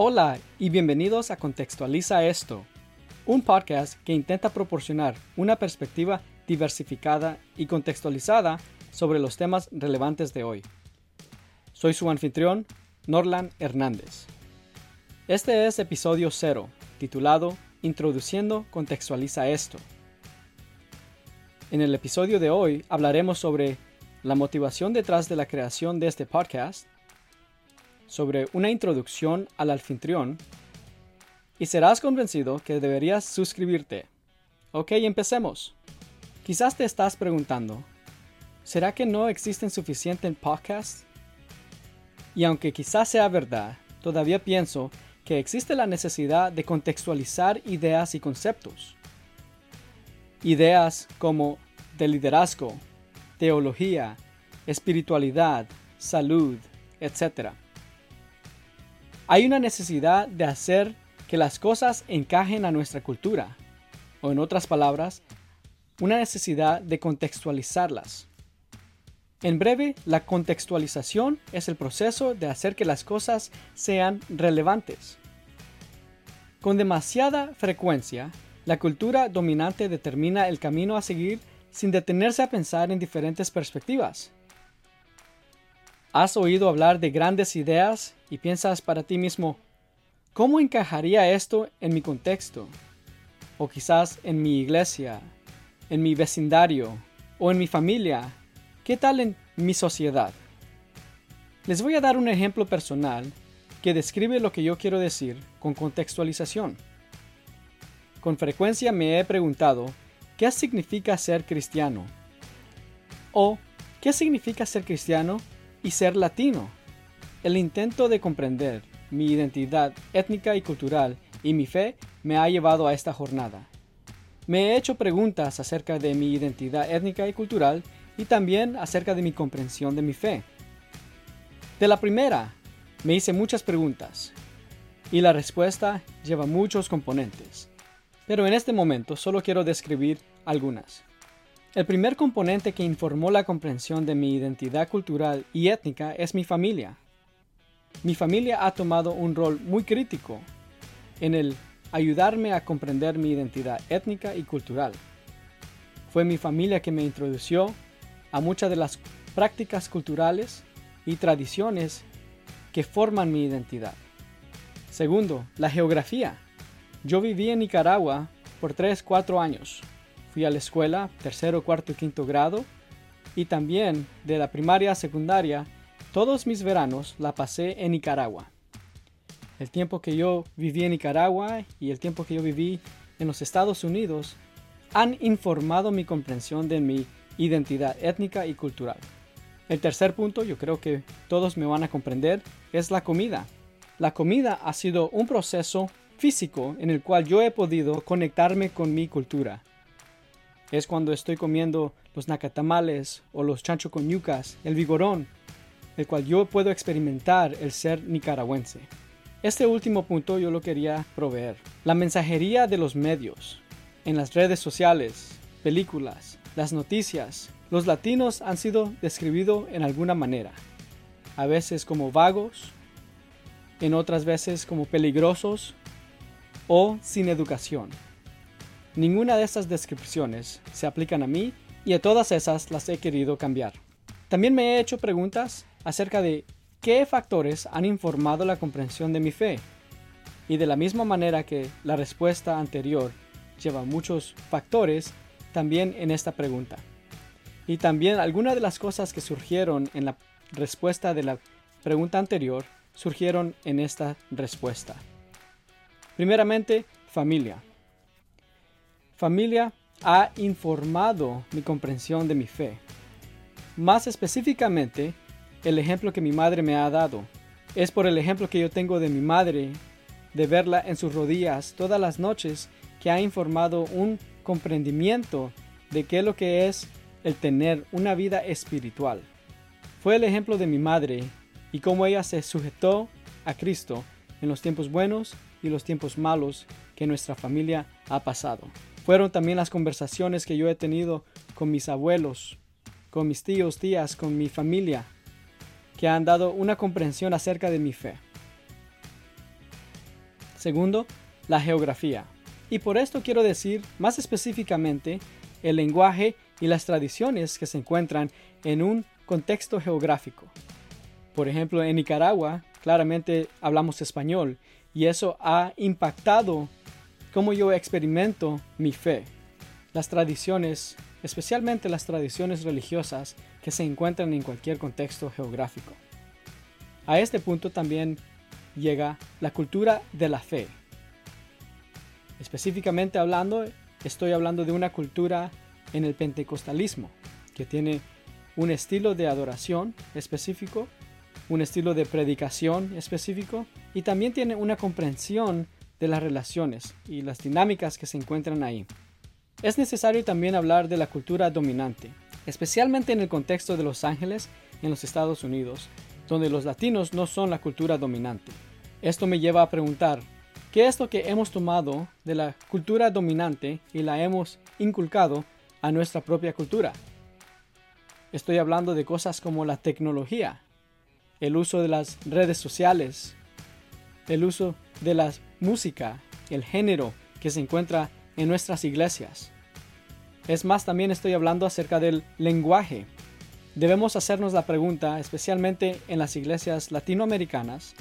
Hola y bienvenidos a Contextualiza esto, un podcast que intenta proporcionar una perspectiva diversificada y contextualizada sobre los temas relevantes de hoy. Soy su anfitrión, Norlan Hernández. Este es episodio 0, titulado Introduciendo Contextualiza esto. En el episodio de hoy hablaremos sobre la motivación detrás de la creación de este podcast, sobre una introducción al anfitrión y serás convencido que deberías suscribirte. Ok, empecemos. Quizás te estás preguntando, ¿será que no existen suficientes podcasts? Y aunque quizás sea verdad, todavía pienso que existe la necesidad de contextualizar ideas y conceptos. Ideas como de liderazgo, teología, espiritualidad, salud, etc. Hay una necesidad de hacer que las cosas encajen a nuestra cultura, o en otras palabras, una necesidad de contextualizarlas. En breve, la contextualización es el proceso de hacer que las cosas sean relevantes. Con demasiada frecuencia, la cultura dominante determina el camino a seguir sin detenerse a pensar en diferentes perspectivas. ¿Has oído hablar de grandes ideas y piensas para ti mismo, ¿cómo encajaría esto en mi contexto? O quizás en mi iglesia, en mi vecindario o en mi familia. ¿Qué tal en mi sociedad? Les voy a dar un ejemplo personal que describe lo que yo quiero decir con contextualización. Con frecuencia me he preguntado, ¿qué significa ser cristiano? O, ¿qué significa ser cristiano y ser latino. El intento de comprender mi identidad étnica y cultural y mi fe me ha llevado a esta jornada. Me he hecho preguntas acerca de mi identidad étnica y cultural y también acerca de mi comprensión de mi fe. De la primera, me hice muchas preguntas y la respuesta lleva muchos componentes, pero en este momento solo quiero describir algunas. El primer componente que informó la comprensión de mi identidad cultural y étnica es mi familia. Mi familia ha tomado un rol muy crítico en el ayudarme a comprender mi identidad étnica y cultural. Fue mi familia que me introdució a muchas de las prácticas culturales y tradiciones que forman mi identidad. Segundo, la geografía. Yo viví en Nicaragua por 3-4 años fui a la escuela, tercero, cuarto y quinto grado, y también de la primaria a secundaria, todos mis veranos la pasé en Nicaragua. El tiempo que yo viví en Nicaragua y el tiempo que yo viví en los Estados Unidos han informado mi comprensión de mi identidad étnica y cultural. El tercer punto, yo creo que todos me van a comprender, es la comida. La comida ha sido un proceso físico en el cual yo he podido conectarme con mi cultura es cuando estoy comiendo los nacatamales o los chancho con yucas, el vigorón, el cual yo puedo experimentar el ser nicaragüense. Este último punto yo lo quería proveer. La mensajería de los medios, en las redes sociales, películas, las noticias, los latinos han sido describidos en alguna manera. A veces como vagos, en otras veces como peligrosos o sin educación. Ninguna de estas descripciones se aplican a mí y a todas esas las he querido cambiar. También me he hecho preguntas acerca de qué factores han informado la comprensión de mi fe. Y de la misma manera que la respuesta anterior lleva muchos factores, también en esta pregunta. Y también algunas de las cosas que surgieron en la respuesta de la pregunta anterior surgieron en esta respuesta. Primeramente, familia familia ha informado mi comprensión de mi fe. Más específicamente, el ejemplo que mi madre me ha dado es por el ejemplo que yo tengo de mi madre, de verla en sus rodillas todas las noches, que ha informado un comprendimiento de qué es lo que es el tener una vida espiritual. Fue el ejemplo de mi madre y cómo ella se sujetó a Cristo en los tiempos buenos y los tiempos malos que nuestra familia ha pasado. Fueron también las conversaciones que yo he tenido con mis abuelos, con mis tíos, tías, con mi familia, que han dado una comprensión acerca de mi fe. Segundo, la geografía. Y por esto quiero decir más específicamente el lenguaje y las tradiciones que se encuentran en un contexto geográfico. Por ejemplo, en Nicaragua claramente hablamos español y eso ha impactado cómo yo experimento mi fe. Las tradiciones, especialmente las tradiciones religiosas que se encuentran en cualquier contexto geográfico. A este punto también llega la cultura de la fe. Específicamente hablando, estoy hablando de una cultura en el pentecostalismo, que tiene un estilo de adoración específico, un estilo de predicación específico y también tiene una comprensión de las relaciones y las dinámicas que se encuentran ahí. Es necesario también hablar de la cultura dominante, especialmente en el contexto de Los Ángeles en los Estados Unidos, donde los latinos no son la cultura dominante. Esto me lleva a preguntar, ¿qué es lo que hemos tomado de la cultura dominante y la hemos inculcado a nuestra propia cultura? Estoy hablando de cosas como la tecnología, el uso de las redes sociales, el uso de la música, el género que se encuentra en nuestras iglesias. Es más, también estoy hablando acerca del lenguaje. Debemos hacernos la pregunta, especialmente en las iglesias latinoamericanas,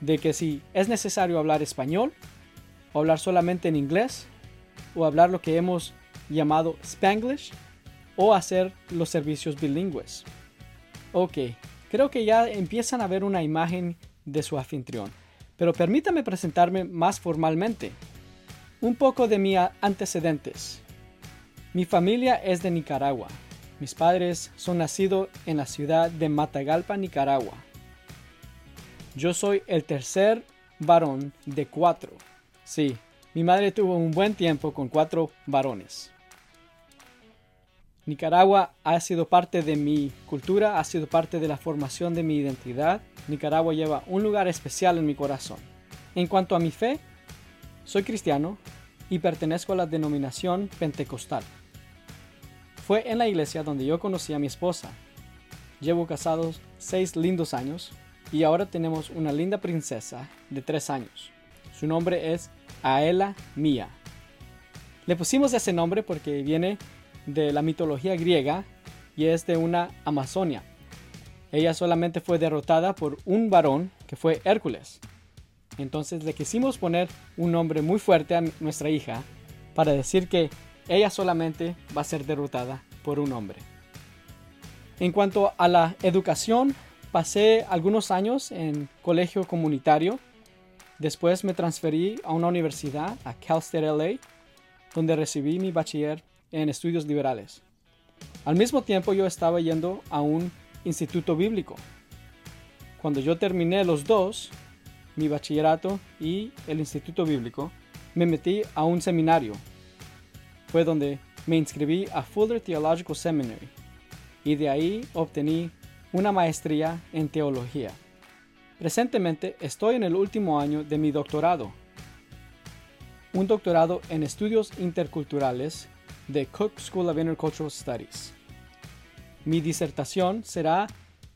de que si es necesario hablar español, o hablar solamente en inglés, o hablar lo que hemos llamado Spanglish, o hacer los servicios bilingües. Ok, creo que ya empiezan a ver una imagen de su anfitrión, pero permítame presentarme más formalmente. Un poco de mis antecedentes. Mi familia es de Nicaragua. Mis padres son nacidos en la ciudad de Matagalpa, Nicaragua. Yo soy el tercer varón de cuatro. Sí, mi madre tuvo un buen tiempo con cuatro varones. Nicaragua ha sido parte de mi cultura, ha sido parte de la formación de mi identidad. Nicaragua lleva un lugar especial en mi corazón. En cuanto a mi fe, soy cristiano y pertenezco a la denominación pentecostal. Fue en la iglesia donde yo conocí a mi esposa. Llevo casados seis lindos años y ahora tenemos una linda princesa de tres años. Su nombre es Aela Mía. Le pusimos ese nombre porque viene de la mitología griega y es de una Amazonia. Ella solamente fue derrotada por un varón que fue Hércules. Entonces le quisimos poner un nombre muy fuerte a nuestra hija para decir que ella solamente va a ser derrotada por un hombre. En cuanto a la educación, pasé algunos años en colegio comunitario. Después me transferí a una universidad, a Cal State LA, donde recibí mi bachiller en estudios liberales. Al mismo tiempo yo estaba yendo a un instituto bíblico. Cuando yo terminé los dos, mi bachillerato y el instituto bíblico, me metí a un seminario. Fue donde me inscribí a Fuller Theological Seminary y de ahí obtení una maestría en teología. Presentemente estoy en el último año de mi doctorado, un doctorado en estudios interculturales de Cook School of Intercultural Studies. Mi disertación será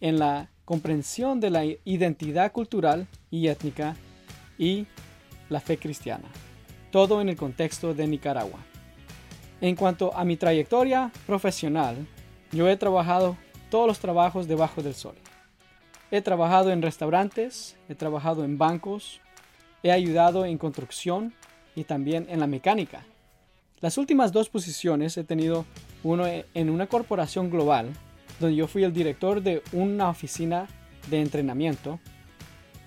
en la comprensión de la identidad cultural y étnica y la fe cristiana, todo en el contexto de Nicaragua. En cuanto a mi trayectoria profesional, yo he trabajado todos los trabajos debajo del sol. He trabajado en restaurantes, he trabajado en bancos, he ayudado en construcción y también en la mecánica. Las últimas dos posiciones he tenido uno en una corporación global, donde yo fui el director de una oficina de entrenamiento,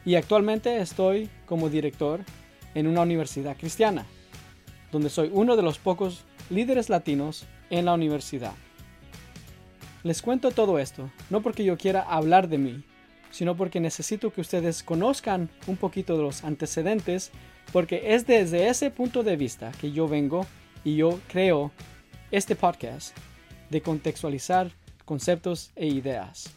y actualmente estoy como director en una universidad cristiana, donde soy uno de los pocos líderes latinos en la universidad. Les cuento todo esto, no porque yo quiera hablar de mí, sino porque necesito que ustedes conozcan un poquito de los antecedentes, porque es desde ese punto de vista que yo vengo y yo creo este podcast de contextualizar conceptos e ideas.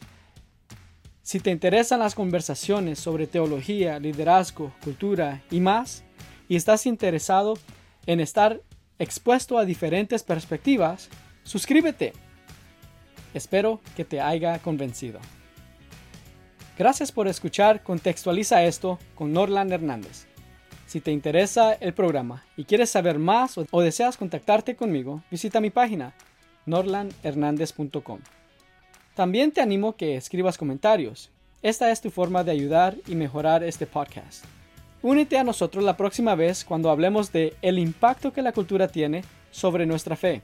Si te interesan las conversaciones sobre teología, liderazgo, cultura y más, y estás interesado en estar expuesto a diferentes perspectivas, suscríbete. Espero que te haya convencido. Gracias por escuchar Contextualiza esto con Norland Hernández. Si te interesa el programa y quieres saber más o, deseas contactarte conmigo, visita mi página norlandhernandez.com. También te animo que escribas comentarios. Esta es tu forma de ayudar y mejorar este podcast. Únete a nosotros la próxima vez cuando hablemos de el impacto que la cultura tiene sobre nuestra fe.